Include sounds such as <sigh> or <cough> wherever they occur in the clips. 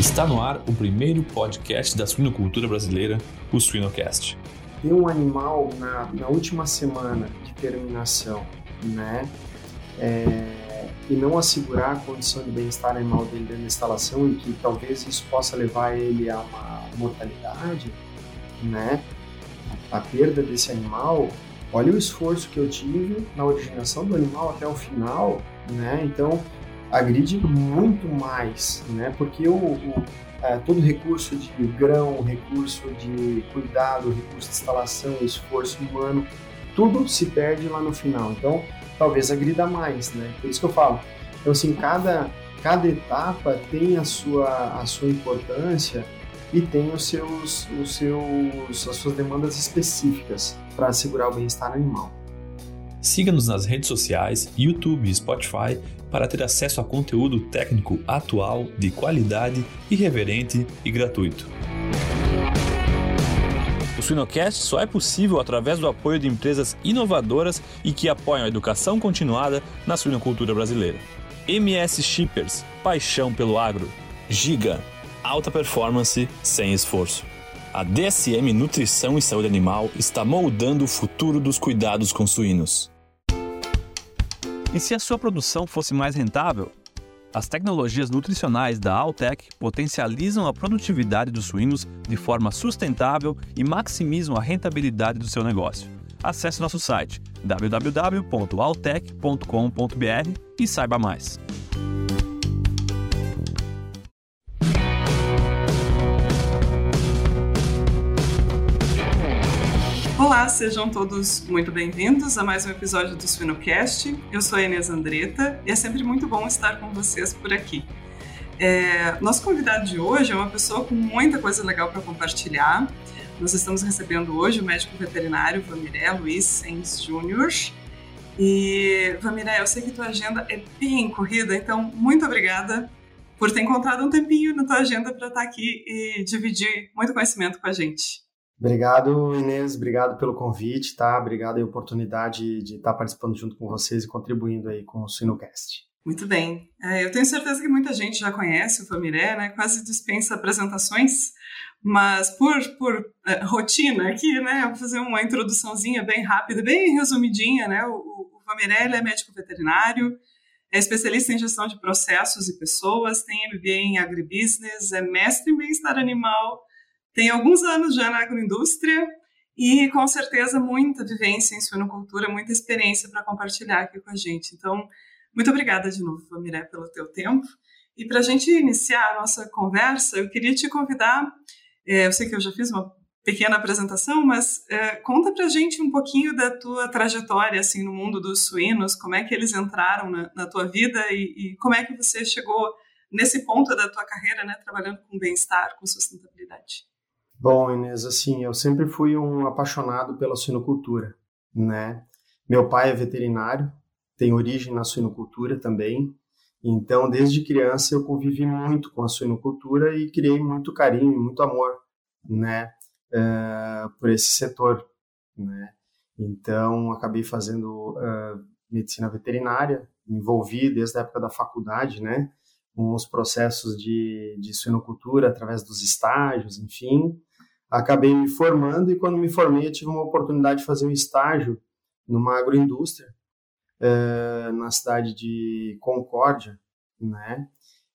Está no ar o primeiro podcast da suinocultura brasileira, o Suinocast. Ter um animal na, na última semana de terminação, né? É, e não assegurar a condição de bem-estar animal dele dentro da instalação e que talvez isso possa levar ele a uma mortalidade, né? A perda desse animal, olha o esforço que eu tive na originação do animal até o final, né? Então, agride muito mais, né? Porque o, o é, todo recurso de grão, recurso de cuidado, recurso de instalação, esforço humano, tudo se perde lá no final. Então, talvez agrida mais, né? Por isso que eu falo. Então, assim, cada, cada etapa tem a sua, a sua importância e tem os seus, os seus, as suas demandas específicas para assegurar o bem-estar animal. Siga-nos nas redes sociais, YouTube e Spotify para ter acesso a conteúdo técnico atual, de qualidade, irreverente e gratuito. O Suinocast só é possível através do apoio de empresas inovadoras e que apoiam a educação continuada na suinocultura brasileira. MS Shippers, paixão pelo agro. Giga, alta performance sem esforço. A DSM Nutrição e Saúde Animal está moldando o futuro dos cuidados com suínos. E se a sua produção fosse mais rentável? As tecnologias nutricionais da Altec potencializam a produtividade dos suínos de forma sustentável e maximizam a rentabilidade do seu negócio. Acesse nosso site www.altec.com.br e saiba mais. Olá, sejam todos muito bem-vindos a mais um episódio do Suinocast. Eu sou a Inês Andretta e é sempre muito bom estar com vocês por aqui. É, nosso convidado de hoje é uma pessoa com muita coisa legal para compartilhar. Nós estamos recebendo hoje o médico veterinário Vamiré Luiz Sens Jr. E, Vamiré, eu sei que tua agenda é bem corrida, então muito obrigada por ter encontrado um tempinho na tua agenda para estar aqui e dividir muito conhecimento com a gente. Obrigado, Inês. Obrigado pelo convite, tá? Obrigado a oportunidade de estar participando junto com vocês e contribuindo aí com o Sinocast. Muito bem. É, eu tenho certeza que muita gente já conhece o Famiré, né? Quase dispensa apresentações, mas por, por é, rotina aqui, né? Vou fazer uma introduçãozinha bem rápida, bem resumidinha, né? O, o Famiré é médico veterinário, é especialista em gestão de processos e pessoas, tem MBA em agribusiness, é mestre em bem-estar animal, tem alguns anos já na agroindústria e com certeza muita vivência em suinocultura, muita experiência para compartilhar aqui com a gente. Então, muito obrigada de novo, Miré, pelo teu tempo. E para a gente iniciar a nossa conversa, eu queria te convidar, é, eu sei que eu já fiz uma pequena apresentação, mas é, conta para a gente um pouquinho da tua trajetória assim no mundo dos suínos, como é que eles entraram na, na tua vida e, e, como é que você chegou nesse ponto da tua carreira, né, trabalhando com bem-estar, com sustentabilidade. Bom, Inês, assim, eu sempre fui um apaixonado pela suinocultura, né? Meu pai é veterinário, tem origem na suinocultura também, então desde criança eu convivi muito com a suinocultura e criei muito carinho, muito amor, né, uh, por esse setor, né? Então acabei fazendo uh, medicina veterinária, me envolvi desde a época da faculdade, né, com os processos de, de suinocultura através dos estágios, enfim, acabei me formando e quando me formei tive uma oportunidade de fazer um estágio numa agroindústria uh, na cidade de Concórdia, né?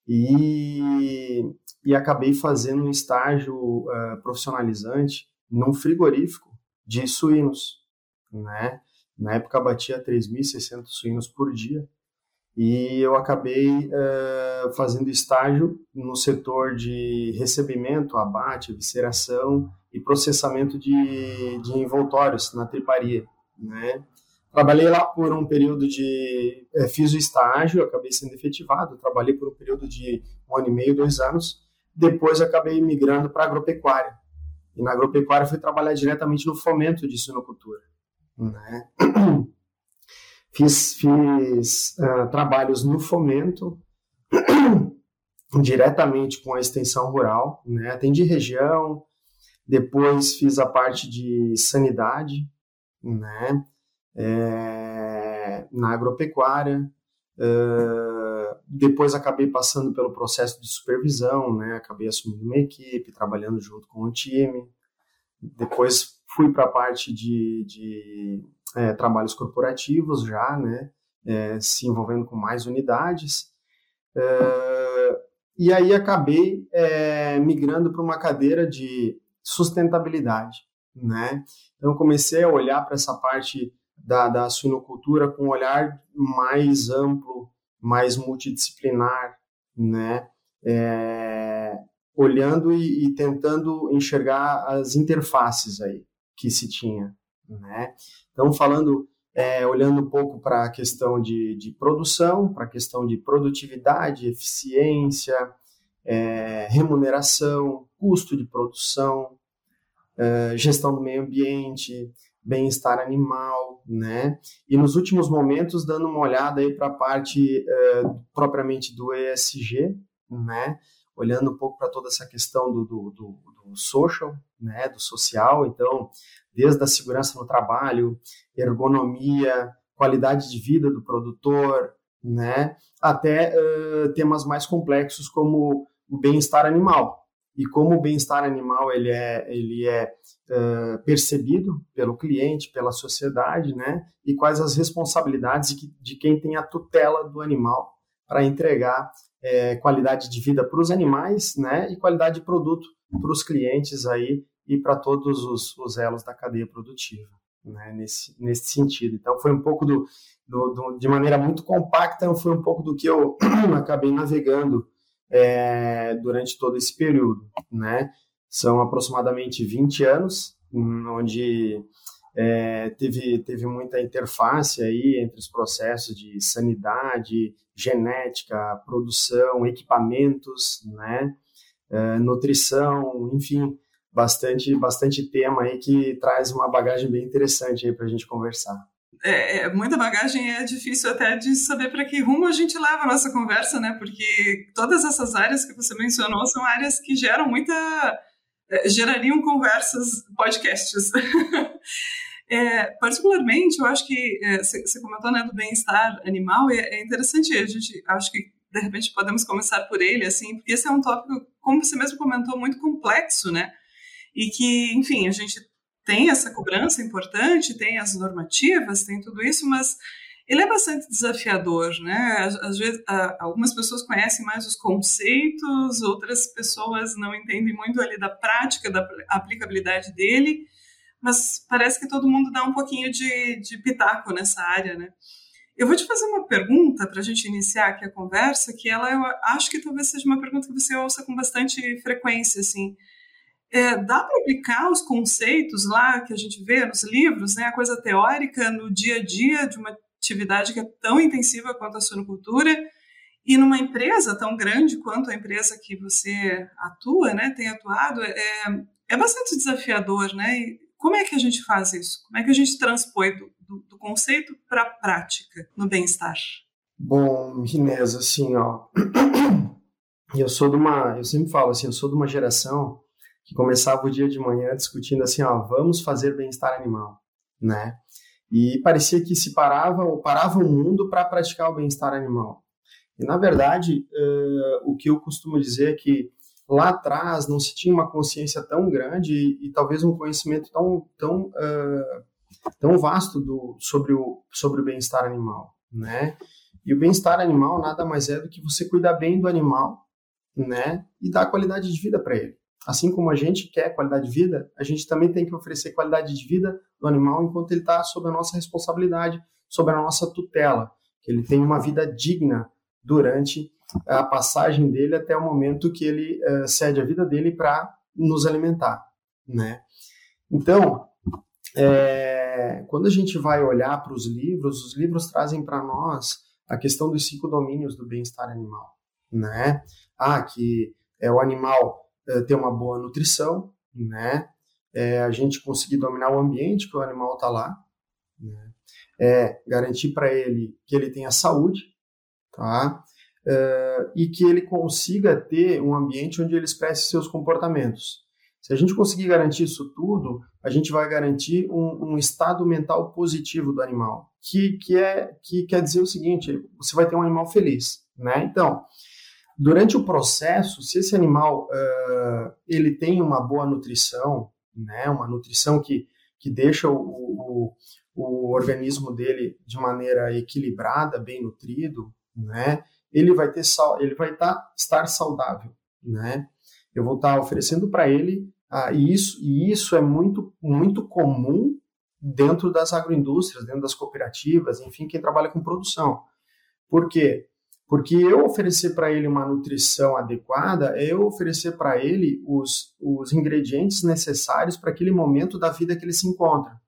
E, e acabei fazendo um estágio uh, profissionalizante num frigorífico de suínos, né? Na época batia 3.600 suínos por dia e eu acabei uh, fazendo estágio no setor de recebimento, abate, visceração e processamento de, de envoltórios na triparia, né? Trabalhei lá por um período de... Eh, fiz o estágio, acabei sendo efetivado, trabalhei por um período de um ano e meio, dois anos, depois acabei migrando para agropecuária. E na agropecuária fui trabalhar diretamente no fomento de suinocultura, né? <clears throat> Fiz, fiz uh, trabalhos no fomento, <clears throat> diretamente com a extensão rural, né? atendi região, depois fiz a parte de sanidade, né? É, na agropecuária, uh, depois acabei passando pelo processo de supervisão, né? Acabei assumindo uma equipe, trabalhando junto com o time. Depois fui para a parte de, de é, trabalhos corporativos já, né? É, se envolvendo com mais unidades. É, e aí acabei é, migrando para uma cadeira de sustentabilidade, né? Então comecei a olhar para essa parte da, da suinocultura com um olhar mais amplo, mais multidisciplinar, né? É, olhando e, e, tentando enxergar as interfaces aí que se tinha, né? Então falando, é, olhando um pouco para a questão de, de produção, para a questão de produtividade, eficiência, é, remuneração, custo de produção, é, gestão do meio ambiente, bem-estar animal, né? E nos últimos momentos, dando uma olhada aí para a parte uh, propriamente do ESG, né? Olhando um pouco para toda essa questão do, do, do, do, social, né? Do social, então, desde a segurança no trabalho, ergonomia, qualidade de vida do produtor, né? Até uh, temas mais complexos como o bem-estar animal, e como o bem-estar animal ele é, ele é uh, percebido pelo cliente, pela sociedade, né? E quais as responsabilidades de, de quem tem a tutela do animal para entregar é, qualidade de vida para os animais, né? E qualidade de produto para os clientes aí e para todos os, os elos da cadeia produtiva, né? Nesse, nesse sentido. Então foi um pouco do, do, do de maneira muito compacta, foi um pouco do que eu <clears throat> acabei navegando é, durante todo esse período, né? São aproximadamente 20 anos, onde é, teve, teve muita interface aí entre os processos de sanidade, genética, produção, equipamentos, né? É, nutrição, enfim, bastante, bastante tema aí que traz uma bagagem bem interessante aí para a gente conversar é, é, muita bagagem é difícil até de saber para que rumo a gente leva a nossa conversa, né? Porque todas essas áreas que você mencionou são áreas que geram muita. É, gerariam conversas, podcasts. <laughs> é, particularmente, eu acho que você é, comentou né, do bem-estar animal, e é, é interessante, a gente acho que de repente podemos começar por ele, assim, porque esse é um tópico, como você mesmo comentou, muito complexo, né? E que, enfim, a gente tem essa cobrança importante, tem as normativas, tem tudo isso, mas ele é bastante desafiador, né? Às vezes, algumas pessoas conhecem mais os conceitos, outras pessoas não entendem muito ali da prática, da aplicabilidade dele, mas parece que todo mundo dá um pouquinho de, de pitaco nessa área, né? Eu vou te fazer uma pergunta para a gente iniciar aqui a conversa, que ela eu acho que talvez seja uma pergunta que você ouça com bastante frequência, assim. É, dá para aplicar os conceitos lá que a gente vê nos livros, né, a coisa teórica no dia a dia de uma atividade que é tão intensiva quanto a suinocultura e numa empresa tão grande quanto a empresa que você atua, né, tem atuado, é, é bastante desafiador, né? E como é que a gente faz isso? Como é que a gente transpõe do, do, do conceito para a prática no bem-estar? Bom, Inês, assim, ó, <clears throat> eu sou de uma, eu sempre falo assim, eu sou de uma geração que começava o dia de manhã discutindo assim, ó, vamos fazer bem-estar animal, né? E parecia que se parava ou parava o mundo para praticar o bem-estar animal. E na verdade, uh, o que eu costumo dizer é que lá atrás não se tinha uma consciência tão grande e, e talvez um conhecimento tão tão uh, tão vasto do, sobre o sobre o bem-estar animal, né? E o bem-estar animal nada mais é do que você cuidar bem do animal, né? E dar qualidade de vida para ele. Assim como a gente quer qualidade de vida, a gente também tem que oferecer qualidade de vida do animal enquanto ele está sob a nossa responsabilidade, sob a nossa tutela, que ele tenha uma vida digna durante a passagem dele até o momento que ele uh, cede a vida dele para nos alimentar, né? Então, é, quando a gente vai olhar para os livros, os livros trazem para nós a questão dos cinco domínios do bem-estar animal, né? Ah, que é o animal é, ter uma boa nutrição, né? É, a gente conseguir dominar o ambiente que o animal está lá, né? é, garantir para ele que ele tenha saúde, tá? É, e que ele consiga ter um ambiente onde ele expresse seus comportamentos. Se a gente conseguir garantir isso tudo, a gente vai garantir um, um, estado mental positivo do animal, que, que, é, que quer dizer o seguinte: você vai ter um animal feliz. né? Então, durante o processo, se esse animal uh, ele tem uma boa nutrição, né, uma nutrição que, que deixa o, o, o organismo dele de maneira equilibrada, bem nutrido, né, ele vai ter ele vai tá, estar saudável, né? Eu vou estar tá oferecendo para ele uh, e isso e isso é muito muito comum dentro das agroindústrias, dentro das cooperativas, enfim, quem trabalha com produção. Por quê? Porque eu oferecer para ele uma nutrição adequada é eu oferecer para ele os, os ingredientes necessários para aquele momento da vida que ele se encontra.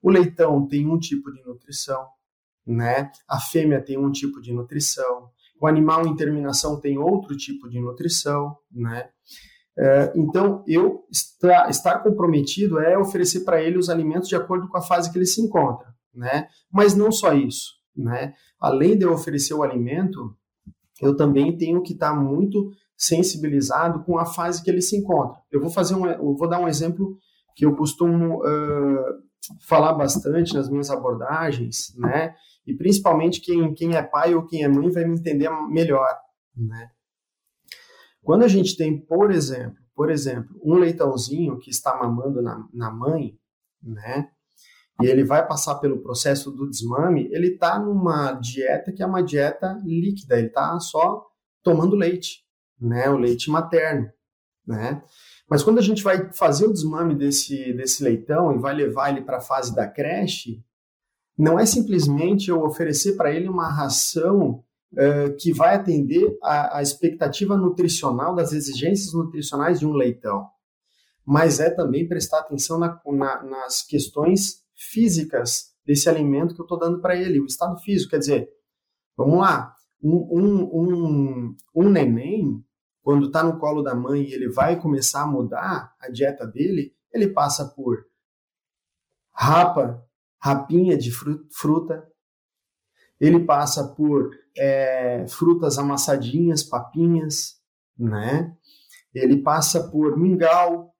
O leitão tem um tipo de nutrição, né? A fêmea tem um tipo de nutrição. O animal em terminação tem outro tipo de nutrição, né? É, então, eu estar, comprometido é oferecer para ele os alimentos de acordo com a fase que ele se encontra, né? Mas não só isso, né? Além de eu oferecer o alimento, eu também tenho que estar muito sensibilizado com a fase que ele se encontra. Eu vou fazer um, eu vou dar um exemplo que eu costumo uh, falar bastante nas minhas abordagens, né? E principalmente quem, quem é pai ou quem é mãe vai me entender melhor, né? Quando a gente tem, por exemplo, por exemplo, um leitãozinho que está mamando na, na mãe, né? E ele vai passar pelo processo do desmame, ele está numa dieta que é uma dieta líquida, ele está só tomando leite, né? O leite materno, né? Mas quando a gente vai fazer o desmame desse, desse leitão e vai levar ele para a fase da creche, não é simplesmente eu oferecer para ele uma ração uh, que vai atender a, a, expectativa nutricional das exigências nutricionais de um leitão, mas é também prestar atenção na, na, nas questões físicas desse alimento que eu estou dando para ele, o estado físico. Quer dizer, vamos lá, um, um, um, um neném, quando está no colo da mãe e ele vai começar a mudar a dieta dele, ele passa por rapa, rapinha de fruta, ele passa por é, frutas amassadinhas, papinhas, né? Ele passa por mingau.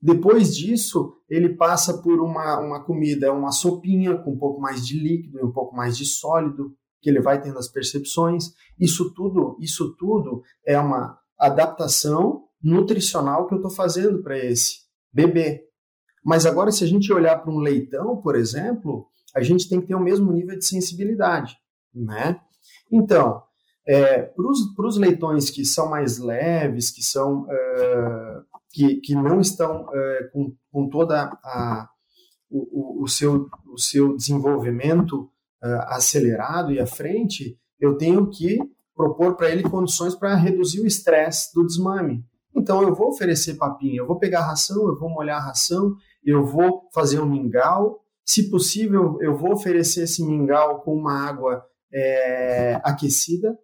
Depois disso, ele passa por uma, uma comida, uma sopinha com um pouco mais de líquido e um pouco mais de sólido, que ele vai tendo as percepções. Isso tudo, isso tudo é uma adaptação nutricional que eu estou fazendo para esse bebê. Mas agora, se a gente olhar para um leitão, por exemplo, a gente tem que ter o mesmo nível de sensibilidade, né? Então, é, para os leitões que são mais leves, que são uh, que, que não estão uh, com, com toda a, o, o, seu, o seu desenvolvimento uh, acelerado e à frente, eu tenho que propor para ele condições para reduzir o estresse do desmame. Então eu vou oferecer papinha, eu vou pegar a ração, eu vou molhar a ração, eu vou fazer um mingau, se possível, eu vou oferecer esse mingau com uma água é, aquecida,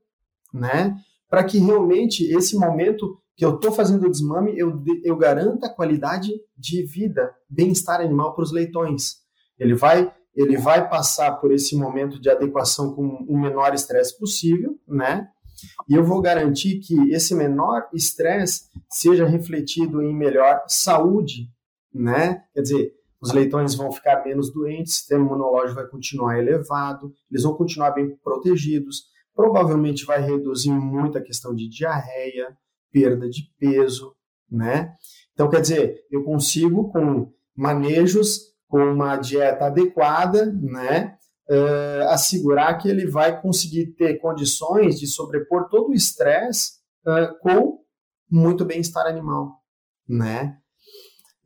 né? Para que realmente esse momento que eu estou fazendo o desmame, eu, eu garanta a qualidade de vida, bem-estar animal para os leitões. Ele vai, ele vai passar por esse momento de adequação com o menor estresse possível, né? E eu vou garantir que esse menor estresse seja refletido em melhor saúde, né? Quer dizer, os leitões vão ficar menos doentes, o sistema imunológico vai continuar elevado, eles vão continuar bem protegidos, provavelmente vai reduzir muito a questão de diarreia, perda de peso, né? Então, quer dizer, eu consigo, com manejos, com uma dieta adequada, né, uh, assegurar que ele vai conseguir ter condições de sobrepor todo o estresse uh, com muito bem-estar animal, né?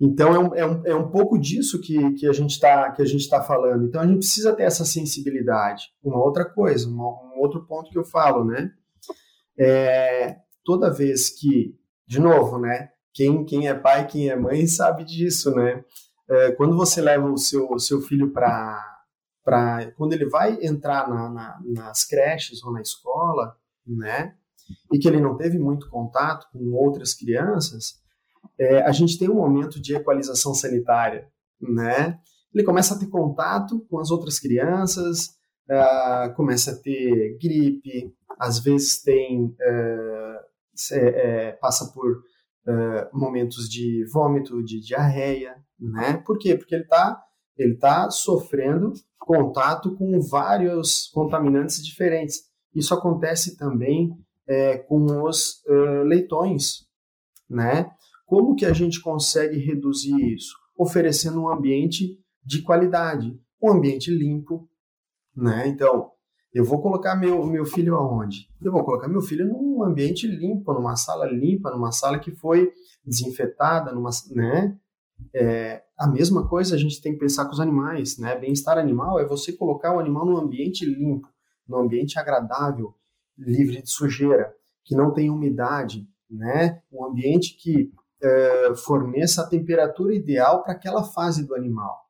Então é um, é um, é um pouco disso que, que a gente está tá falando. Então a gente precisa ter essa sensibilidade. Uma outra coisa, um, um outro ponto que eu falo, né? É, toda vez que, de novo, né? Quem, quem é pai, quem é mãe sabe disso, né? É, quando você leva o seu, o seu filho para. Quando ele vai entrar na, na, nas creches ou na escola, né? E que ele não teve muito contato com outras crianças, é, a gente tem um momento de equalização sanitária, né? Ele começa a ter contato com as outras crianças, uh, começa a ter gripe, às vezes tem uh, é, passa por momentos de vômito, de diarreia, né? Por quê? Porque ele está ele tá sofrendo contato com vários contaminantes diferentes. Isso acontece também é, com os leitões, né? Como que a gente consegue reduzir isso? Oferecendo um ambiente de qualidade, um ambiente limpo, né? Então, eu vou colocar meu, meu filho aonde? Eu vou colocar meu filho num ambiente limpo, numa sala limpa, numa sala que foi desinfetada, numa, né? É, a mesma coisa a gente tem que pensar com os animais, né? Bem-estar animal é você colocar o animal num ambiente limpo, num ambiente agradável, livre de sujeira, que não tem umidade, né? Um ambiente que é, forneça a temperatura ideal para aquela fase do animal.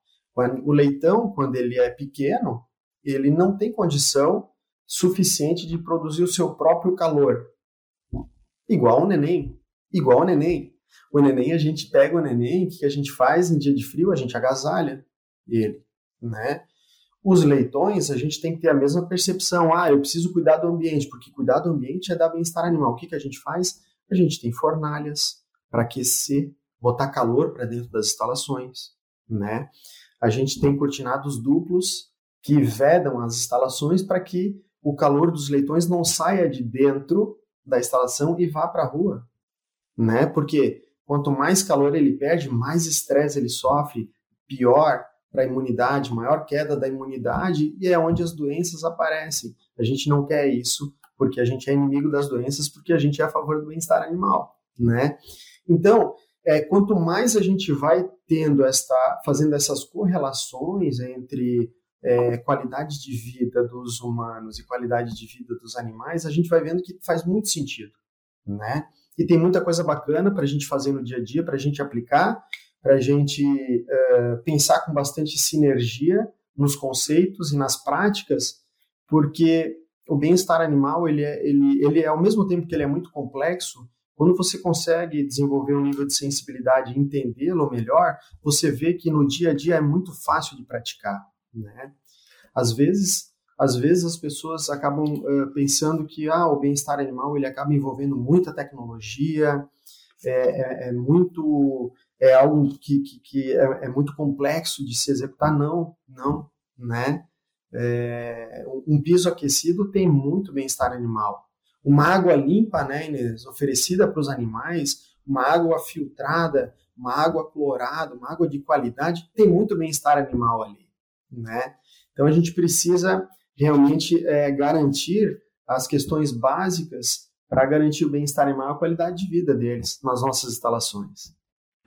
O leitão, quando ele é pequeno, ele não tem condição suficiente de produzir o seu próprio calor. Igual o neném. Igual o neném. O neném, a gente pega o neném, o que a gente faz em dia de frio? A gente agasalha ele, né? Os leitões, a gente tem que ter a mesma percepção. Ah, eu preciso cuidar do ambiente, porque cuidar do ambiente é dar bem-estar animal. O que, que a gente faz? A gente tem fornalhas para aquecer, botar calor para dentro das instalações, né? A gente tem cortinados duplos que vedam as instalações para que o calor dos leitões não saia de dentro da instalação e vá para a rua, né? Porque quanto mais calor ele perde, mais estresse ele sofre, pior para a imunidade, maior queda da imunidade e é onde as doenças aparecem. A gente não quer isso porque a gente é inimigo das doenças, porque a gente é a favor do bem-estar animal, né? Então, é, quanto mais a gente vai tendo esta, fazendo essas correlações entre é, qualidade de vida dos humanos e qualidade de vida dos animais, a gente vai vendo que faz muito sentido, né? E tem muita coisa bacana para a gente fazer no dia a dia, para a gente aplicar, para a gente é, pensar com bastante sinergia nos conceitos e nas práticas, porque o bem-estar animal ele é, ele, ele é ao mesmo tempo que ele é muito complexo, quando você consegue desenvolver um nível de sensibilidade e entendê-lo melhor, você vê que no dia a dia é muito fácil de praticar né? Às vezes, às vezes as pessoas acabam uh, pensando que ah, o bem-estar animal ele acaba envolvendo muita tecnologia, é, é, é muito é algo que, que, que é, é, muito complexo de se executar. Não, não, né? É, um piso aquecido tem muito bem-estar animal. Uma água limpa, né, Inês, oferecida para os animais, uma água filtrada, uma água clorada, uma água de qualidade, tem muito bem-estar animal ali né? Então a gente precisa realmente é, garantir as questões básicas para garantir o bem-estar animal e a qualidade de vida deles nas nossas instalações.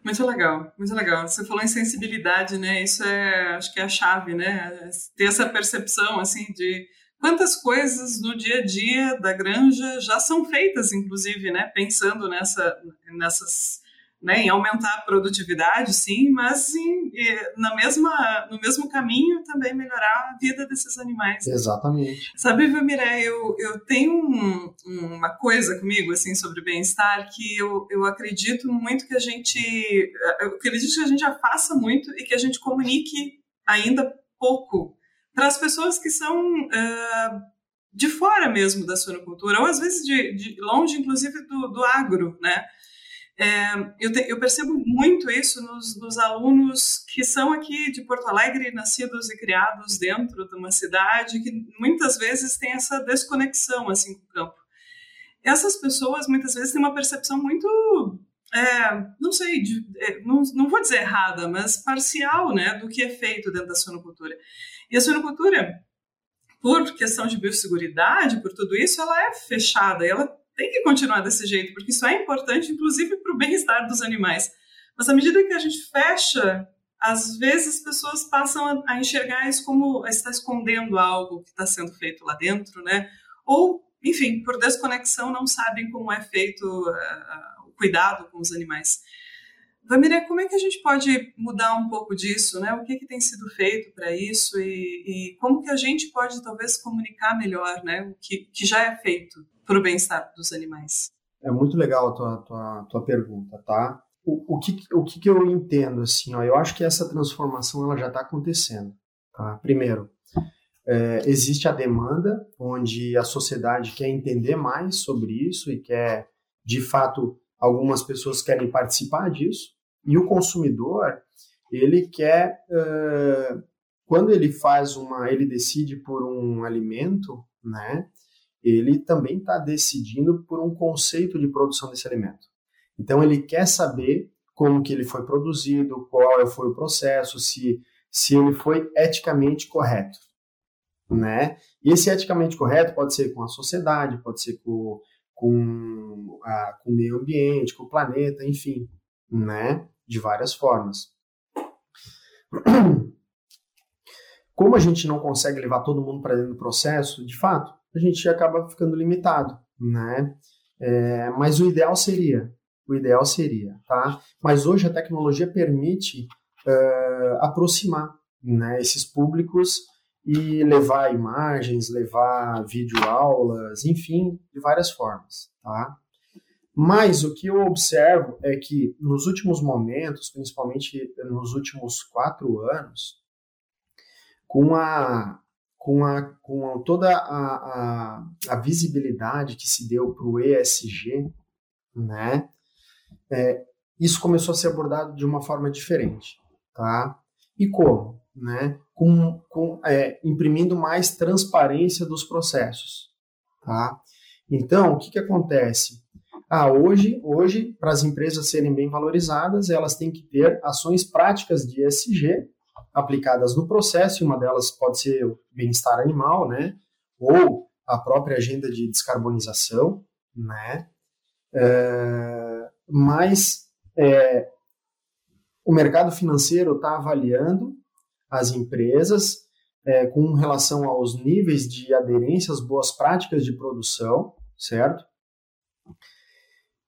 Muito legal, muito legal. Você falou em sensibilidade, né? Isso é, acho que é a chave, né? Ter essa percepção, assim, de quantas coisas no dia a dia da granja já são feitas, inclusive, né? Pensando nessa, nessas né, em aumentar a produtividade, sim, mas em, na mesma, no mesmo caminho também melhorar a vida desses animais. Exatamente. Sabe, Vilmiré, eu, eu tenho um, uma coisa comigo, assim, sobre bem-estar, que eu, eu acredito muito que a gente, eu acredito que a gente já faça muito e que a gente comunique ainda pouco para as pessoas que são uh, de fora mesmo da suinocultura, ou às vezes de, de longe, inclusive, do, do agro, né? É, eu, te, eu, percebo muito isso nos, nos, alunos que são aqui de Porto Alegre, nascidos e criados dentro de uma cidade, que muitas vezes tem essa desconexão assim com o campo. Essas pessoas muitas vezes têm uma percepção muito, é, não sei, de, é, não, não vou dizer errada, mas parcial, né, do que é feito dentro da suinocultura. E a suinocultura, por questão de biosseguridade, por tudo isso, ela é fechada, ela tem que continuar desse jeito, porque isso é importante, inclusive, para o bem-estar dos animais. Mas à medida que a gente fecha, às vezes as pessoas passam a, enxergar isso como está escondendo algo que está sendo feito lá dentro, né? Ou, enfim, por desconexão, não sabem como é feito uh, o cuidado com os animais. Vamiré, como é que a gente pode mudar um pouco disso, né? O que, que tem sido feito para isso e, e, como que a gente pode talvez comunicar melhor, né? O que, que já é feito para o bem-estar dos animais. É muito legal a tua, tua, tua pergunta, tá? O, o, que, o que, que eu entendo, assim, ó, eu acho que essa transformação ela já está acontecendo, tá? Primeiro, é, existe a demanda, onde a sociedade quer entender mais sobre isso e quer, de fato, algumas pessoas querem participar disso, e o consumidor, ele quer, quando ele faz uma, ele decide por um alimento, né, ele também está decidindo por um conceito de produção desse alimento. Então ele quer saber como que ele foi produzido, qual foi o processo, se, se ele foi eticamente correto, né? E esse eticamente correto pode ser com a sociedade, pode ser com, com, a, com o meio ambiente, com o planeta, enfim, né? De várias formas. Como a gente não consegue levar todo mundo para dentro do processo, de fato, a gente acaba ficando limitado, né? É, mas o ideal seria, o ideal seria, tá? Mas hoje a tecnologia permite uh, aproximar, né, esses públicos e levar imagens, levar videoaulas, enfim, de várias formas, tá? Mas o que eu observo é que nos últimos momentos, principalmente nos últimos quatro anos, com a com, a, com toda a, a, a visibilidade que se deu para o ESG, né, é, isso começou a ser abordado de uma forma diferente, tá? E como, né? Com, com é, imprimindo mais transparência dos processos, tá? Então, o que que acontece? Ah, hoje, hoje, para as empresas serem bem valorizadas, elas têm que ter ações práticas de ESG aplicadas no processo, e uma delas pode ser o bem-estar animal, né? Ou a própria agenda de descarbonização, né? É, mas é, o mercado financeiro está avaliando as empresas é, com relação aos níveis de aderência às boas práticas de produção, certo?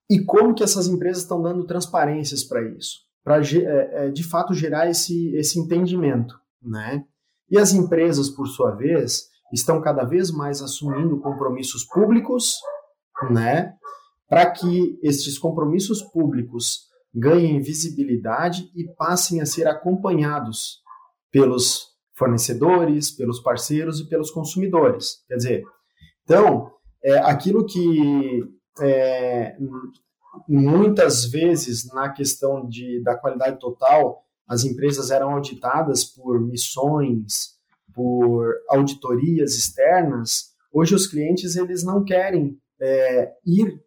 E como que essas empresas estão dando transparências para isso? Para é, é, de fato gerar esse, esse entendimento, né? E as empresas, por sua vez, estão cada vez mais assumindo compromissos públicos, né? Para que estes compromissos públicos ganhem visibilidade e passem a ser acompanhados pelos fornecedores, pelos parceiros e pelos consumidores. Quer dizer, então, é, aquilo que é, muitas vezes na questão de, da qualidade total, as empresas eram auditadas por missões, por auditorias externas. Hoje os clientes eles não querem é, ir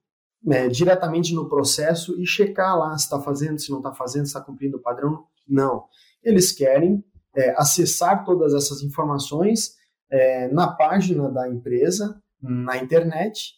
é, diretamente no processo e checar lá se está fazendo, se não está fazendo, se está cumprindo o padrão. Não. Eles querem é, acessar todas essas informações é, na página da empresa, na internet,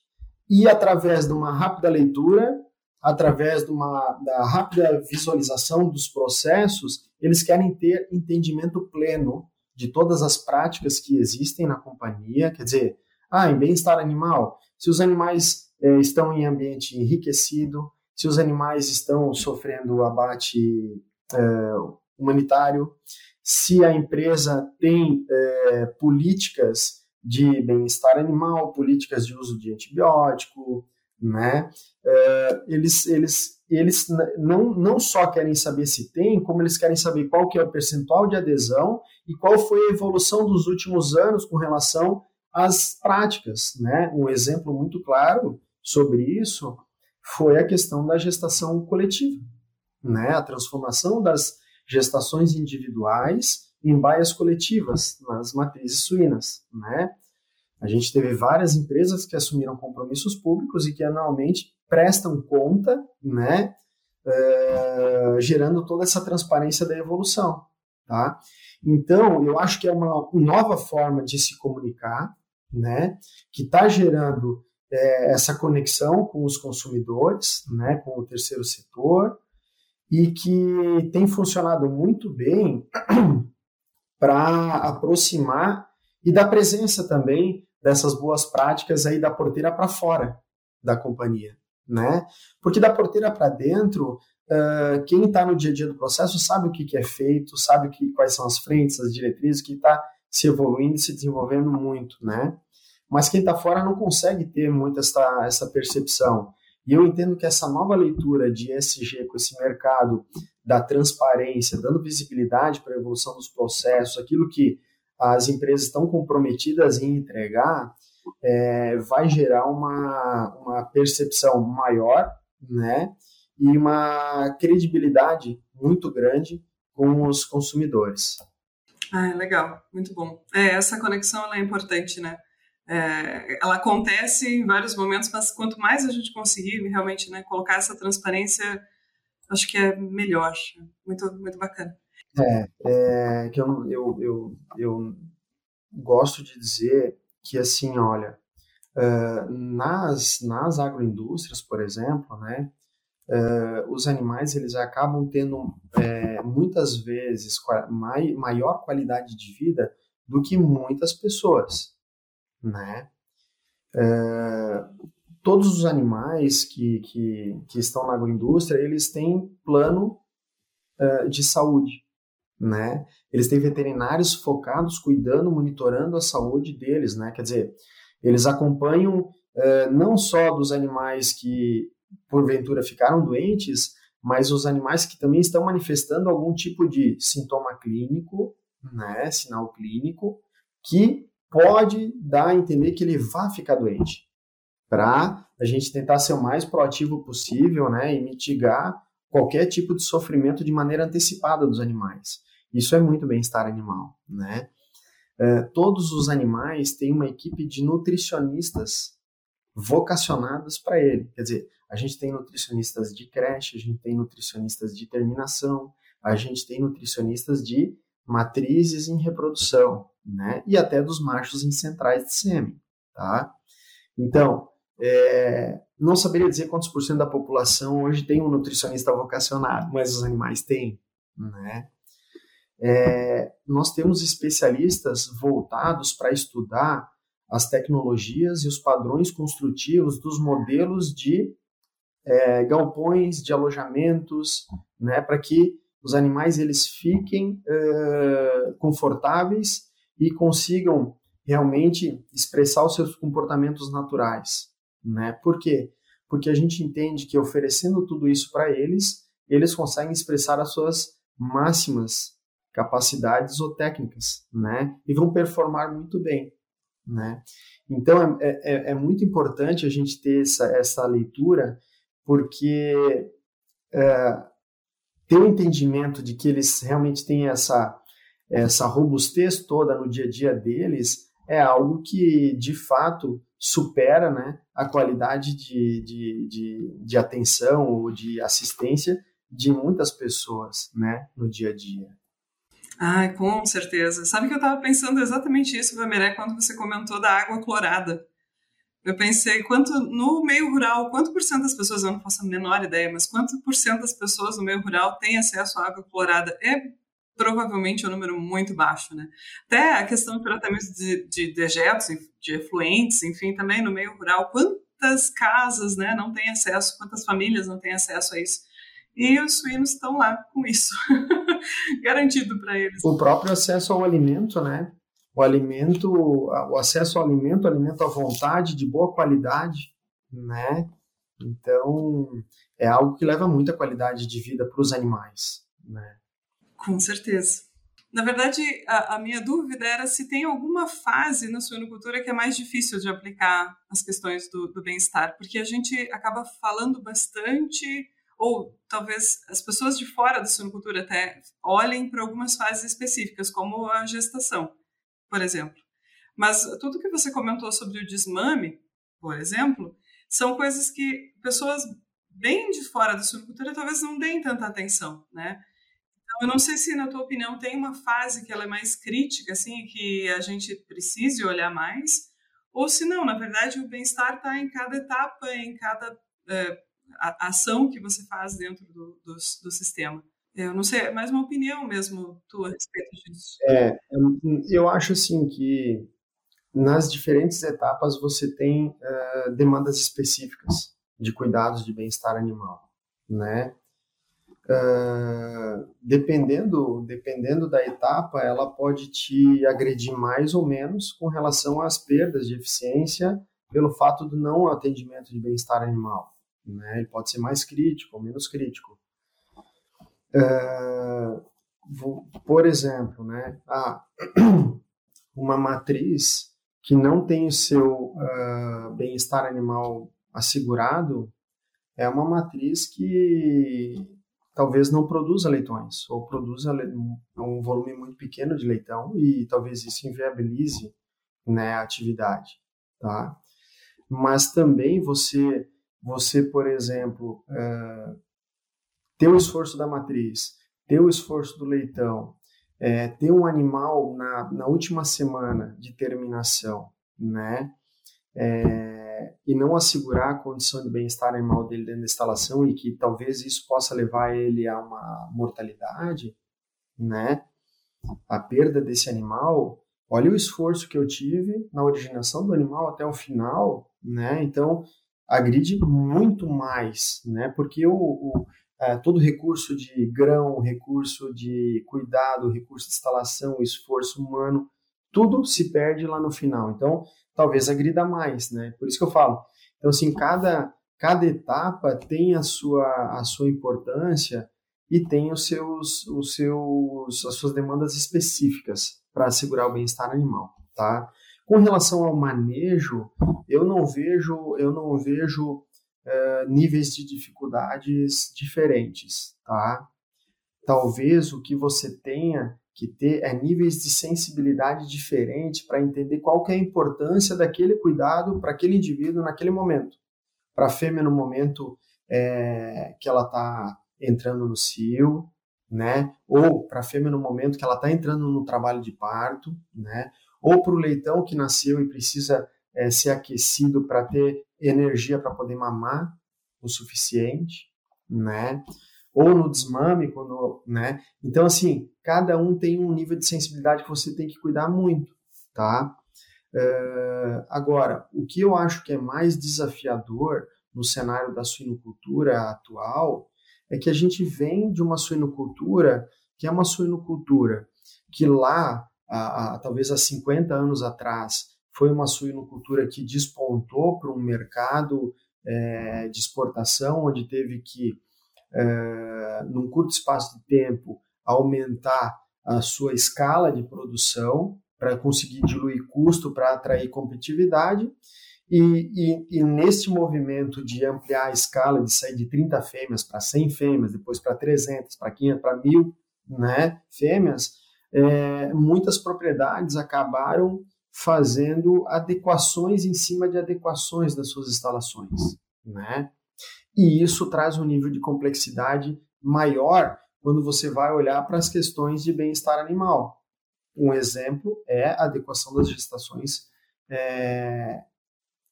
e através de uma rápida leitura através de uma da rápida visualização dos processos, eles querem ter entendimento pleno de todas as práticas que existem na companhia, quer dizer, ah, em bem-estar animal, se os animais eh, estão em ambiente enriquecido, se os animais estão sofrendo abate eh, humanitário, se a empresa tem eh, políticas de bem-estar animal, políticas de uso de antibiótico, né? Uh, eles, eles, eles não, não só querem saber se tem, como eles querem saber qual que é o percentual de adesão e qual foi a evolução dos últimos anos com relação às práticas, né? Um exemplo muito claro sobre isso foi a questão da gestação coletiva, né? A transformação das gestações individuais em baias coletivas nas matrizes suínas, né? A gente teve várias empresas que assumiram compromissos públicos e que anualmente prestam conta, né, uh, gerando toda essa transparência da evolução, tá? Então, eu acho que é uma nova forma de se comunicar, né, que está gerando é, essa conexão com os consumidores, né, com o terceiro setor, e que tem funcionado muito bem <clears throat> para aproximar e dar presença também dessas boas práticas aí da porteira para fora da companhia, né? Porque da porteira para dentro, uh, quem está no dia a dia do processo sabe o que, que é feito, sabe que, quais são as frentes, as diretrizes, que está se evoluindo se desenvolvendo muito, né? Mas quem está fora não consegue ter muito essa, essa percepção. E eu entendo que essa nova leitura de ESG com esse mercado da transparência, dando visibilidade para a evolução dos processos, aquilo que as empresas estão comprometidas em entregar, é, vai gerar uma, uma percepção maior, né? E uma credibilidade muito grande com os consumidores. Ah, legal, muito bom. É, essa conexão é importante, né? é, ela acontece em vários momentos, mas quanto mais a gente conseguir realmente né, colocar essa transparência, acho que é melhor. Muito, muito bacana. É, é que eu, eu, eu, eu gosto de dizer que, assim, olha, uh, nas, nas agroindústrias, por exemplo, né, uh, os animais eles acabam tendo é, muitas vezes mai, maior qualidade de vida do que muitas pessoas, né? Uh, todos os animais que, que, que, estão na agroindústria, eles têm plano uh, de saúde, né? Eles têm veterinários focados, cuidando, monitorando a saúde deles, né? Quer dizer, eles acompanham uh, não só dos animais que porventura ficaram doentes, mas os animais que também estão manifestando algum tipo de sintoma clínico, né, sinal clínico, que pode dar a entender que ele vai ficar doente, para a gente tentar ser o mais proativo possível, né, e mitigar qualquer tipo de sofrimento de maneira antecipada dos animais. Isso é muito bem-estar animal, né? Uh, todos os animais têm uma equipe de nutricionistas vocacionadas para ele. Quer dizer, a gente tem nutricionistas de creche, a gente tem nutricionistas de terminação, a gente tem nutricionistas de matrizes em reprodução, né? E até dos machos em centrais de sêmen, tá? Então, é, não saberia dizer quantos por cento da população hoje tem um nutricionista vocacionado, mas os animais têm, né? É, nós temos especialistas voltados para estudar as tecnologias e os padrões construtivos dos modelos de é, galpões, de alojamentos, né, para que os animais eles fiquem é, confortáveis e consigam realmente expressar os seus comportamentos naturais, né? Por quê? Porque a gente entende que oferecendo tudo isso para eles, eles conseguem expressar as suas máximas capacidades ou técnicas, né? E vão performar muito bem, né? Então é, é, é muito importante a gente ter essa, essa leitura, porque é, ter o entendimento de que eles realmente têm essa essa robustez toda no dia a dia deles é algo que de fato supera né, a qualidade de, de, de, de atenção ou de assistência de muitas pessoas né, no dia a dia. Ai, com certeza. Sabe que eu estava pensando exatamente isso, Vameré, quando você comentou da água clorada. Eu pensei, quanto no meio rural, quanto por cento das pessoas, eu não faço a menor ideia, mas quanto por cento das pessoas no meio rural têm acesso à água clorada? É provavelmente um número muito baixo, né? Até a questão de tratamento de, de dejetos, de efluentes, enfim, também no meio rural, quantas casas, né, não têm acesso, quantas famílias não têm acesso a isso? E os suínos estão lá com isso, <laughs> garantido para eles. O próprio acesso ao alimento, né? O alimento, o acesso ao alimento, alimento à vontade, de boa qualidade, né? Então, é algo que leva muita qualidade de vida para os animais, né? Com certeza. Na verdade, a, a, minha dúvida era se tem alguma fase na suinocultura que é mais difícil de aplicar as questões do, do bem-estar, porque a gente acaba falando bastante, ou talvez as pessoas de fora da suinocultura até olhem para algumas fases específicas, como a gestação, por exemplo. Mas tudo que você comentou sobre o desmame, por exemplo, são coisas que pessoas bem de fora da suinocultura talvez não deem tanta atenção, né? Eu não sei se, na tua opinião, tem uma fase que ela é mais crítica, assim, que a gente precise olhar mais, ou se não, na verdade, o bem-estar está em cada etapa, em cada é, ação que você faz dentro do, do, do, sistema. Eu não sei, é mais uma opinião mesmo tua a respeito disso. É, eu acho assim que nas diferentes etapas você tem uh, demandas específicas de cuidados de bem-estar animal, né? Uh, dependendo, dependendo da etapa, ela pode te agredir mais ou menos com relação às perdas de eficiência pelo fato do não atendimento de bem-estar animal. Né? Ele pode ser mais crítico ou menos crítico. Uh, vou, por exemplo, né, ah, <clears throat> uma matriz que não tem o seu uh, bem-estar animal assegurado é uma matriz que talvez não produza leitões, ou produza um volume muito pequeno de leitão, e talvez isso inviabilize né, a atividade. tá? Mas também você, você por exemplo, uh, ter o esforço da matriz, ter o esforço do leitão, é, ter um animal na, na última semana de terminação, né? É, e não assegurar a condição de bem-estar animal dele dentro da instalação e que talvez isso possa levar ele a uma mortalidade, né? A perda desse animal, olha o esforço que eu tive na originação do animal até o final, né? Então, agride muito mais, né? Porque o, o é, todo recurso de grão, recurso de cuidado, recurso de instalação, esforço humano, tudo se perde lá no final. Então, talvez agrida mais, né? Por isso que eu falo. Então, assim, cada, cada etapa tem a sua, a sua importância e tem os seus, os seus, as suas demandas específicas para assegurar o bem-estar animal, tá? Com relação ao manejo, eu não vejo, eu não vejo uh, níveis de dificuldades diferentes, tá? Talvez o que você tenha que ter é níveis de sensibilidade diferentes para entender qual que é a importância daquele cuidado para aquele indivíduo naquele momento. Para a fêmea no momento é, que ela está entrando no cio, né? Ou para a fêmea no momento que ela está entrando no trabalho de parto, né? Ou para o leitão que nasceu e precisa é, ser aquecido para ter energia para poder mamar o suficiente, né? Ou no desmame, quando, né? Então, assim, cada um tem um nível de sensibilidade que você tem que cuidar muito, tá? Uh, agora, o que eu acho que é mais desafiador no cenário da suinocultura atual é que a gente vem de uma suinocultura que é uma suinocultura que lá, a, a, talvez há 50 anos atrás, foi uma suinocultura que despontou para um mercado é, de exportação, onde teve que, num curto espaço de tempo, aumentar a sua escala de produção para conseguir diluir custo, para atrair competitividade. E, e, e, movimento de ampliar a escala, de sair de 30 fêmeas para 100 fêmeas, depois para 300, para 500, para 1000 né, fêmeas, é, muitas propriedades acabaram fazendo adequações em cima de adequações das suas instalações, né? E isso traz um nível de complexidade maior quando você vai olhar para as questões de bem-estar animal. Um exemplo é a adequação das gestações é,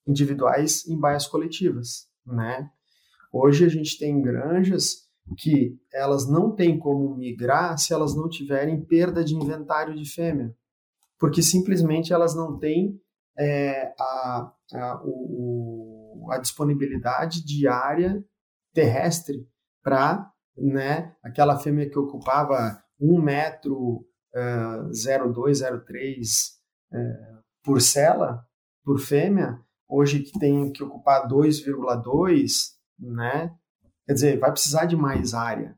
individuais em baias coletivas, né? Hoje a gente tem granjas que elas não têm como migrar se elas não tiverem perda de inventário de fêmea porque simplesmente elas não têm é, a, a, o, a disponibilidade diária terrestre para né, aquela fêmea que ocupava 1 metro uh, 0,2, 0,3 uh, por cela, por fêmea, hoje que tem que ocupar 2,2, né? Quer dizer, vai precisar de mais área.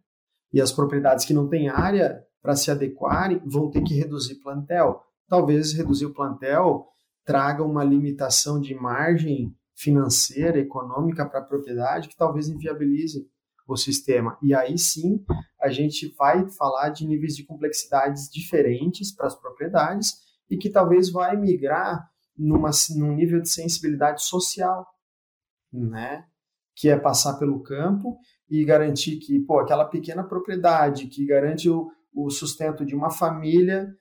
E as propriedades que não têm área para se adequarem vão ter que reduzir plantel talvez reduzir o plantel traga uma limitação de margem financeira, econômica para a propriedade que talvez inviabilize o sistema. E aí sim a gente vai falar de níveis de complexidades diferentes para as propriedades e que talvez vai migrar numa, num nível de sensibilidade social, né? Que é passar pelo campo e garantir que, pô, aquela pequena propriedade que garante o, o sustento de uma família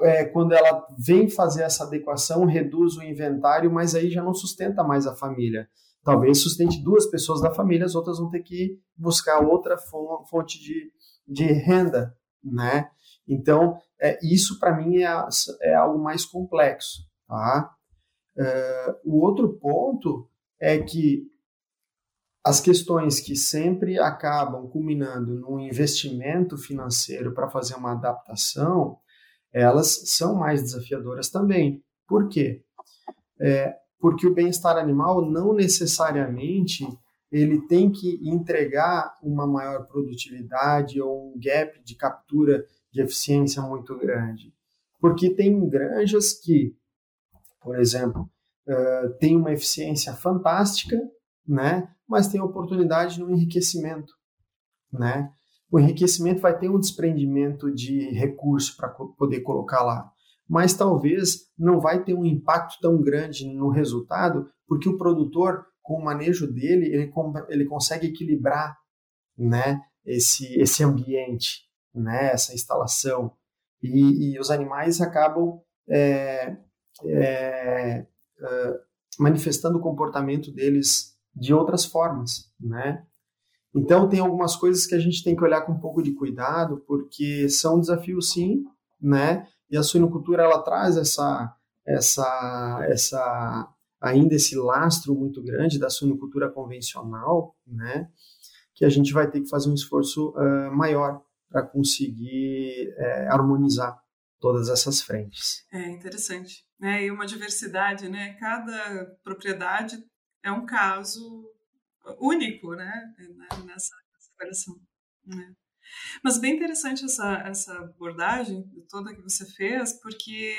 é, quando ela vem fazer essa adequação, reduz o inventário, mas aí já não sustenta mais a família. Talvez sustente duas pessoas da família, as outras vão ter que buscar outra fonte de, de renda, né? Então, é, isso para mim é, é, algo mais complexo, tá? É, o outro ponto é que as questões que sempre acabam culminando num investimento financeiro para fazer uma adaptação, elas são mais desafiadoras também. Por quê? É, porque o bem-estar animal não necessariamente ele tem que entregar uma maior produtividade ou um gap de captura de eficiência muito grande. Porque tem granjas que, por exemplo, uh, tem uma eficiência fantástica, né, mas tem oportunidade no enriquecimento, né? O enriquecimento vai ter um desprendimento de recurso para poder colocar lá. mas talvez não vai ter um impacto tão grande no resultado, porque o produtor, com o manejo dele, ele, ele consegue equilibrar né, esse, esse ambiente, né, essa instalação. E, e os animais acabam é, é, é, manifestando o comportamento deles de outras formas, né? Então tem algumas coisas que a gente tem que olhar com um pouco de cuidado, porque são desafios sim, né? E a suinocultura ela traz essa essa essa ainda esse lastro muito grande da suinocultura convencional, né? Que a gente vai ter que fazer um esforço uh, maior para conseguir é, harmonizar todas essas frentes. É interessante, né? E uma diversidade, né? Cada propriedade é um caso único, né? Nessa, separação. Né? Mas bem interessante essa, essa abordagem toda que você fez, porque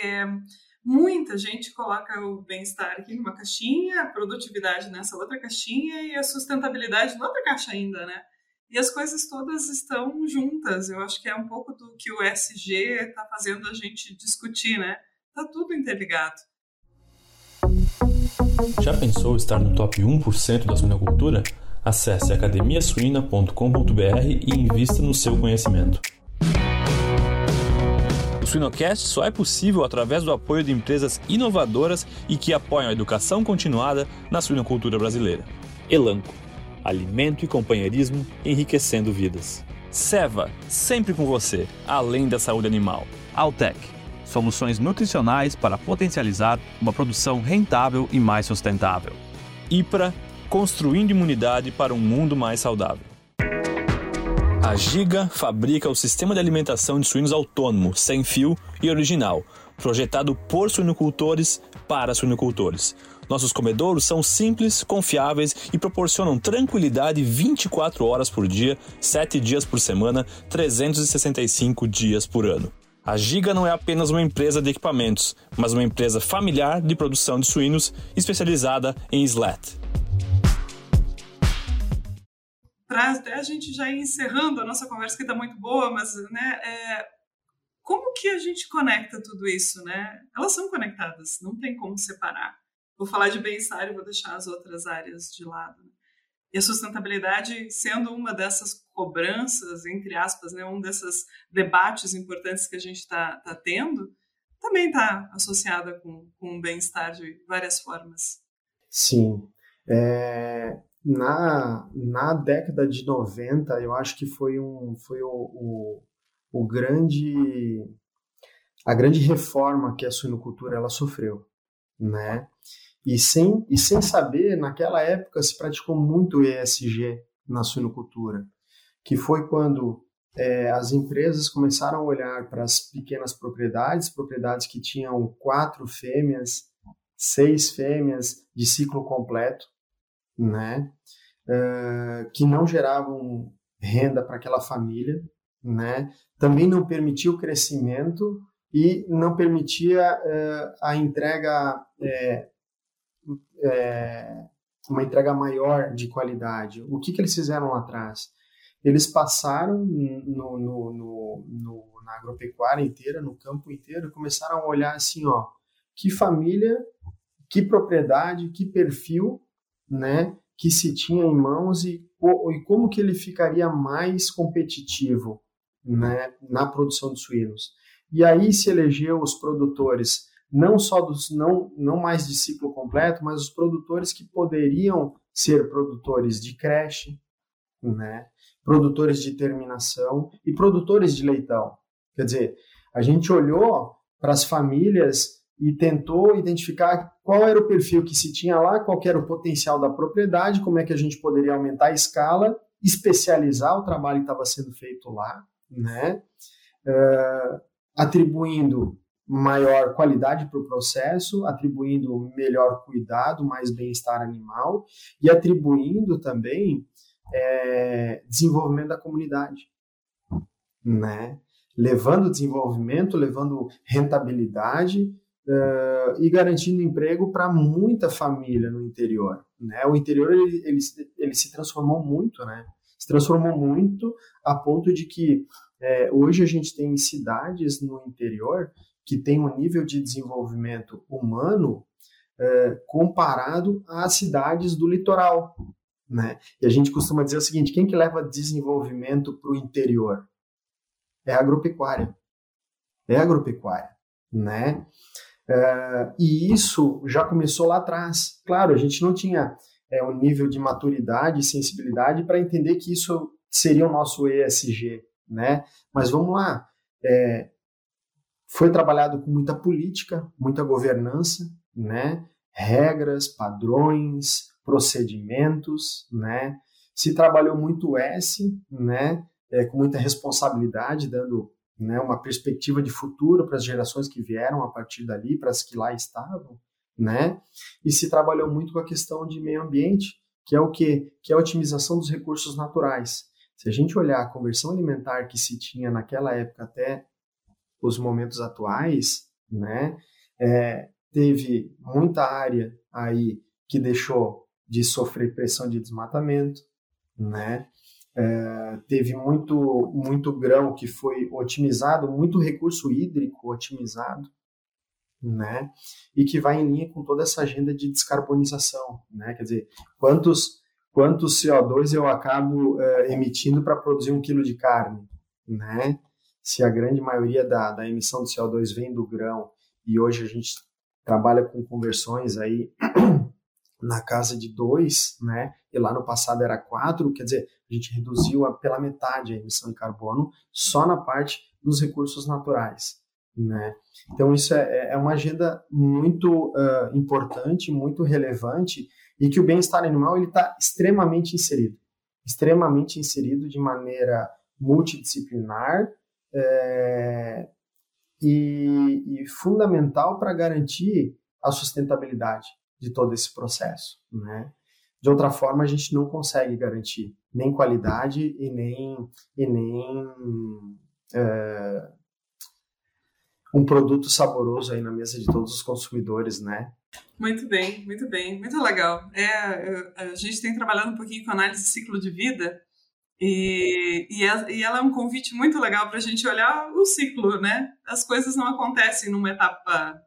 muita gente coloca o bem-estar aqui numa caixinha, a produtividade nessa outra caixinha e a sustentabilidade na outra caixa ainda, né? E as coisas todas estão juntas. Eu acho que é um pouco do que o SG está fazendo a gente discutir, né? Tá tudo interligado. Já pensou estar no top 1% da suinocultura? Acesse academiasuina.com.br e invista no seu conhecimento. O Suinocast só é possível através do apoio de empresas inovadoras e que apoiam a educação continuada na suinocultura brasileira. Elanco, alimento e companheirismo enriquecendo vidas. Seva, sempre com você, além da saúde animal. Altec, soluções nutricionais para potencializar uma produção rentável e mais sustentável. IPRA, construindo imunidade para um mundo mais saudável. A Giga fabrica o sistema de alimentação de suínos autônomo, sem fio e original, projetado por suinocultores para suinocultores. Nossos comedouros são simples, confiáveis e proporcionam tranquilidade 24 horas por dia, 7 dias por semana, 365 dias por ano. A Giga não é apenas uma empresa de equipamentos, mas uma empresa familiar de produção de suínos especializada em slat. Para a gente já ir encerrando a nossa conversa, que está muito boa, mas né, é, como que a gente conecta tudo isso? Né? Elas são conectadas, não tem como separar. Vou falar de bem-estar e vou deixar as outras áreas de lado. E a sustentabilidade sendo uma dessas cobranças, entre aspas, né, um desses debates importantes que a gente está tá tendo, também está associada com, com o bem-estar de várias formas. Sim. É, na, na década de 90, eu acho que foi, um, foi o, o, o grande a grande reforma que a suinocultura ela sofreu, né? E sem, e sem saber, naquela época se praticou muito ESG na suinocultura, que foi quando é, as empresas começaram a olhar para as pequenas propriedades, propriedades que tinham quatro fêmeas, seis fêmeas de ciclo completo, né? Uh, que não geravam renda para aquela família, né? Também não permitia o crescimento e não permitia uh, a entrega é, é, uma entrega maior de qualidade. O que, que eles fizeram lá atrás? Eles passaram no, no, no, no, na agropecuária inteira, no campo inteiro, começaram a olhar assim, ó, que família, que propriedade, que perfil, né, que se tinha em mãos e, e como que ele ficaria mais competitivo, né, na produção de suínos. E aí se elegeu os produtores não só dos não, não mais de ciclo completo, mas os produtores que poderiam ser produtores de creche, né? Produtores de terminação e produtores de leitão. Quer dizer, a gente olhou para as famílias e tentou identificar qual era o perfil que se tinha lá, qual era o potencial da propriedade, como é que a gente poderia aumentar a escala, especializar o trabalho que estava sendo feito lá, né? Uh, atribuindo maior qualidade para o processo, atribuindo melhor cuidado, mais bem-estar animal e atribuindo também é, desenvolvimento da comunidade, né? Levando desenvolvimento, levando rentabilidade uh, e garantindo emprego para muita família no interior, né? O interior ele, ele, ele se transformou muito, né? Se transformou muito a ponto de que é, hoje a gente tem cidades no interior que tem um nível de desenvolvimento humano é, comparado às cidades do litoral. Né? E a gente costuma dizer o seguinte: quem que leva desenvolvimento para o interior? É a agropecuária. É a agropecuária. Né? É, e isso já começou lá atrás. Claro, a gente não tinha é, um nível de maturidade e sensibilidade para entender que isso seria o nosso ESG. Né? Mas vamos lá. É, foi trabalhado com muita política, muita governança, né? regras, padrões, procedimentos, né? Se trabalhou muito S, né? É, com muita responsabilidade, dando né, uma perspectiva de futuro para as gerações que vieram a partir dali, para as que lá estavam, né? E se trabalhou muito com a questão de meio ambiente, que é o quê? Que é a otimização dos recursos naturais. Se a gente olhar a conversão alimentar que se tinha naquela época até os momentos atuais, né? É, teve muita área aí que deixou de sofrer pressão de desmatamento, né? É, teve muito muito grão que foi otimizado, muito recurso hídrico otimizado, né? E que vai em linha com toda essa agenda de descarbonização, né? Quer dizer, quantos quantos CO2 eu acabo é, emitindo para produzir um quilo de carne, né? Se a grande maioria da, da emissão de CO2 vem do grão e hoje a gente trabalha com conversões aí na casa de 2, né? E lá no passado era 4, quer dizer, a gente reduziu a, pela metade a emissão de carbono só na parte dos recursos naturais, né? Então isso é, é uma agenda muito uh, importante, muito relevante e que o bem-estar animal ele está extremamente inserido, extremamente inserido de maneira multidisciplinar é, e, e fundamental para garantir a sustentabilidade de todo esse processo, né? De outra forma, a gente não consegue garantir nem qualidade e nem, e nem é, um produto saboroso aí na mesa de todos os consumidores, né? Muito bem, muito bem, muito legal. É, a gente tem trabalhado um pouquinho com análise de ciclo de vida e, e, é, ela é um convite muito legal para a gente olhar o ciclo, né? As coisas não acontecem numa etapa,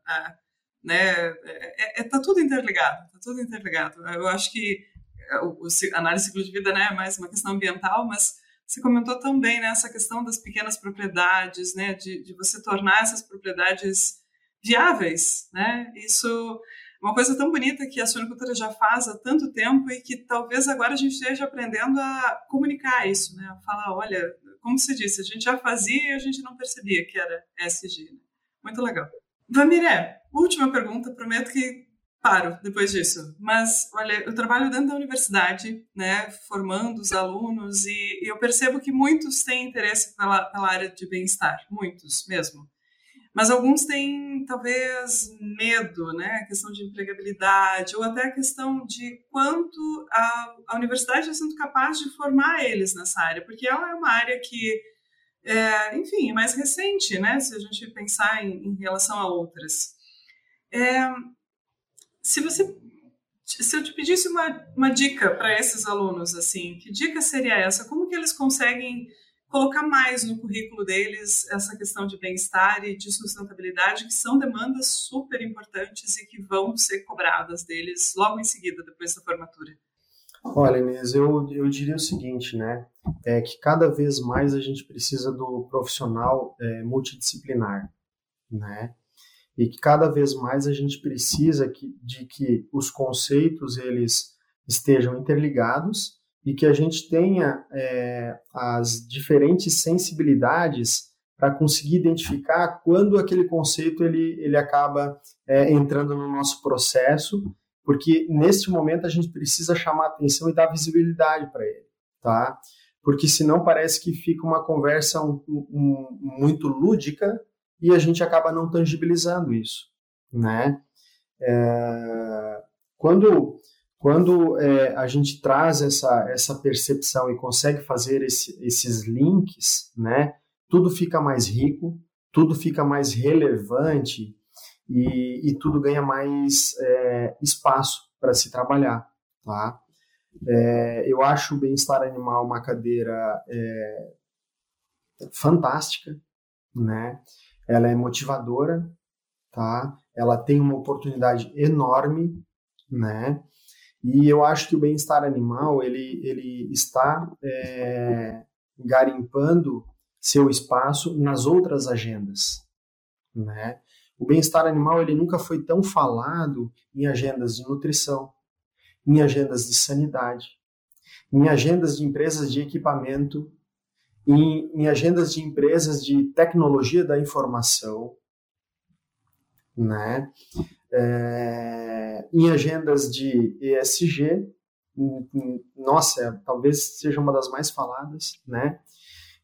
né? É, é, tá tudo interligado, tá tudo interligado. Eu acho que o, o análise de ciclo de vida, né, é mais uma questão ambiental, mas você comentou também né, essa questão das pequenas propriedades, né, de, de você tornar essas propriedades viáveis, né? Isso uma coisa tão bonita que a suinocultura já faz há tanto tempo e que talvez agora a gente esteja aprendendo a comunicar isso, né? A falar, olha, como se disse, a gente já fazia e a gente não percebia que era SG. Né? Muito legal. Vamiré, última pergunta, prometo que paro depois disso. Mas, olha, eu trabalho dentro da universidade, né, formando os alunos e, e eu percebo que muitos têm interesse pela, pela área de bem-estar, muitos mesmo. Mas alguns têm, talvez, medo, né? A questão de empregabilidade, ou até a questão de quanto a, a universidade está sendo capaz de formar eles nessa área, porque ela é uma área que, é, enfim, é mais recente, né? Se a gente pensar em, em relação a outras. É, se você se eu te pedisse uma, uma dica para esses alunos, assim, que dica seria essa? Como que eles conseguem colocar mais no currículo deles essa questão de bem-estar e de sustentabilidade, que são demandas super importantes e que vão ser cobradas deles logo em seguida, depois da formatura. Olha, Inês, eu, eu diria o seguinte, né? É que cada vez mais a gente precisa do profissional é, multidisciplinar, né? E que cada vez mais a gente precisa que, de que os conceitos eles estejam interligados e que a gente tenha é, as diferentes sensibilidades para conseguir identificar quando aquele conceito ele, ele acaba é, entrando no nosso processo, porque neste momento a gente precisa chamar atenção e dar visibilidade para ele, tá? Porque senão parece que fica uma conversa um, um, muito lúdica e a gente acaba não tangibilizando isso, né? É, quando quando é, a gente traz essa, essa percepção e consegue fazer esse, esses links, né, tudo fica mais rico, tudo fica mais relevante e, e tudo ganha mais é, espaço para se trabalhar. Tá? É, eu acho o bem-estar animal uma cadeira é, fantástica, né? ela é motivadora, tá? Ela tem uma oportunidade enorme, né? E eu acho que o bem-estar animal ele, ele está é, garimpando seu espaço nas outras agendas, né? O bem-estar animal ele nunca foi tão falado em agendas de nutrição, em agendas de sanidade, em agendas de empresas de equipamento, em, em agendas de empresas de tecnologia da informação, né? É, em agendas de ESG, nossa, talvez seja uma das mais faladas, né?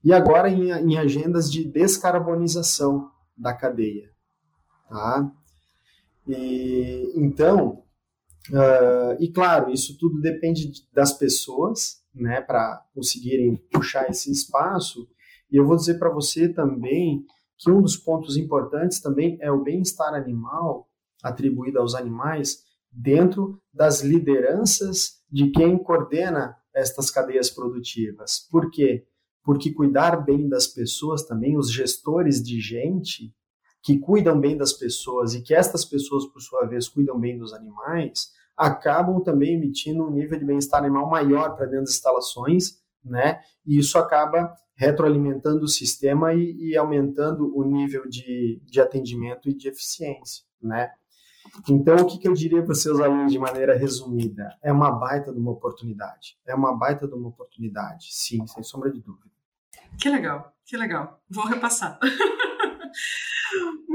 E agora em, em agendas de descarbonização da cadeia, tá? E, então, uh, e claro, isso tudo depende das pessoas, né, para conseguirem puxar esse espaço. E eu vou dizer para você também que um dos pontos importantes também é o bem-estar animal atribuído aos animais dentro das lideranças de quem coordena estas cadeias produtivas. Por quê? Porque cuidar bem das pessoas também, os gestores de gente que cuidam bem das pessoas e que estas pessoas, por sua vez, cuidam bem dos animais, acabam também emitindo um nível de bem-estar animal maior para dentro das instalações, né? E isso acaba retroalimentando o sistema e, e aumentando o nível de, de atendimento e de eficiência, né? Então, o que, que eu diria para os seus alunos de maneira resumida? É uma baita de uma oportunidade. É uma baita de uma oportunidade, sim, sem sombra de dúvida. Que legal, que legal. Vou repassar. <laughs>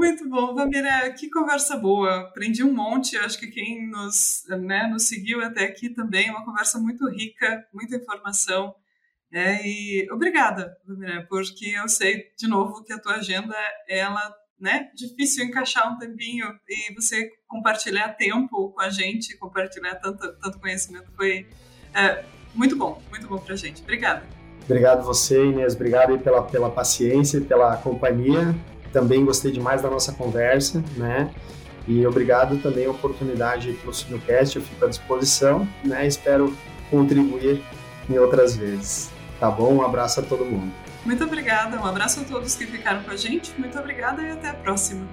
Muito bom, Vamira, que conversa boa. Aprendi um monte, acho que quem nos, né, nos seguiu até aqui também, uma conversa muito rica, muita informação. É, e obrigada, Vamira, porque eu sei, de novo, que a tua agenda, ela né, difícil encaixar um tempinho e você compartilhar tempo com a gente, compartilhar tanto, tanto conhecimento foi é, muito bom, muito bom pra gente. Obrigada. Obrigado você, Inês. Obrigado pela, pela paciência pela companhia. Também gostei demais da nossa conversa, né? E obrigado também a oportunidade para o Sinocast, eu fico à disposição, né? Espero contribuir em outras vezes. Tá bom? Um abraço a todo mundo. Muito obrigada, um abraço a todos que ficaram com a gente, muito obrigada e até a próxima.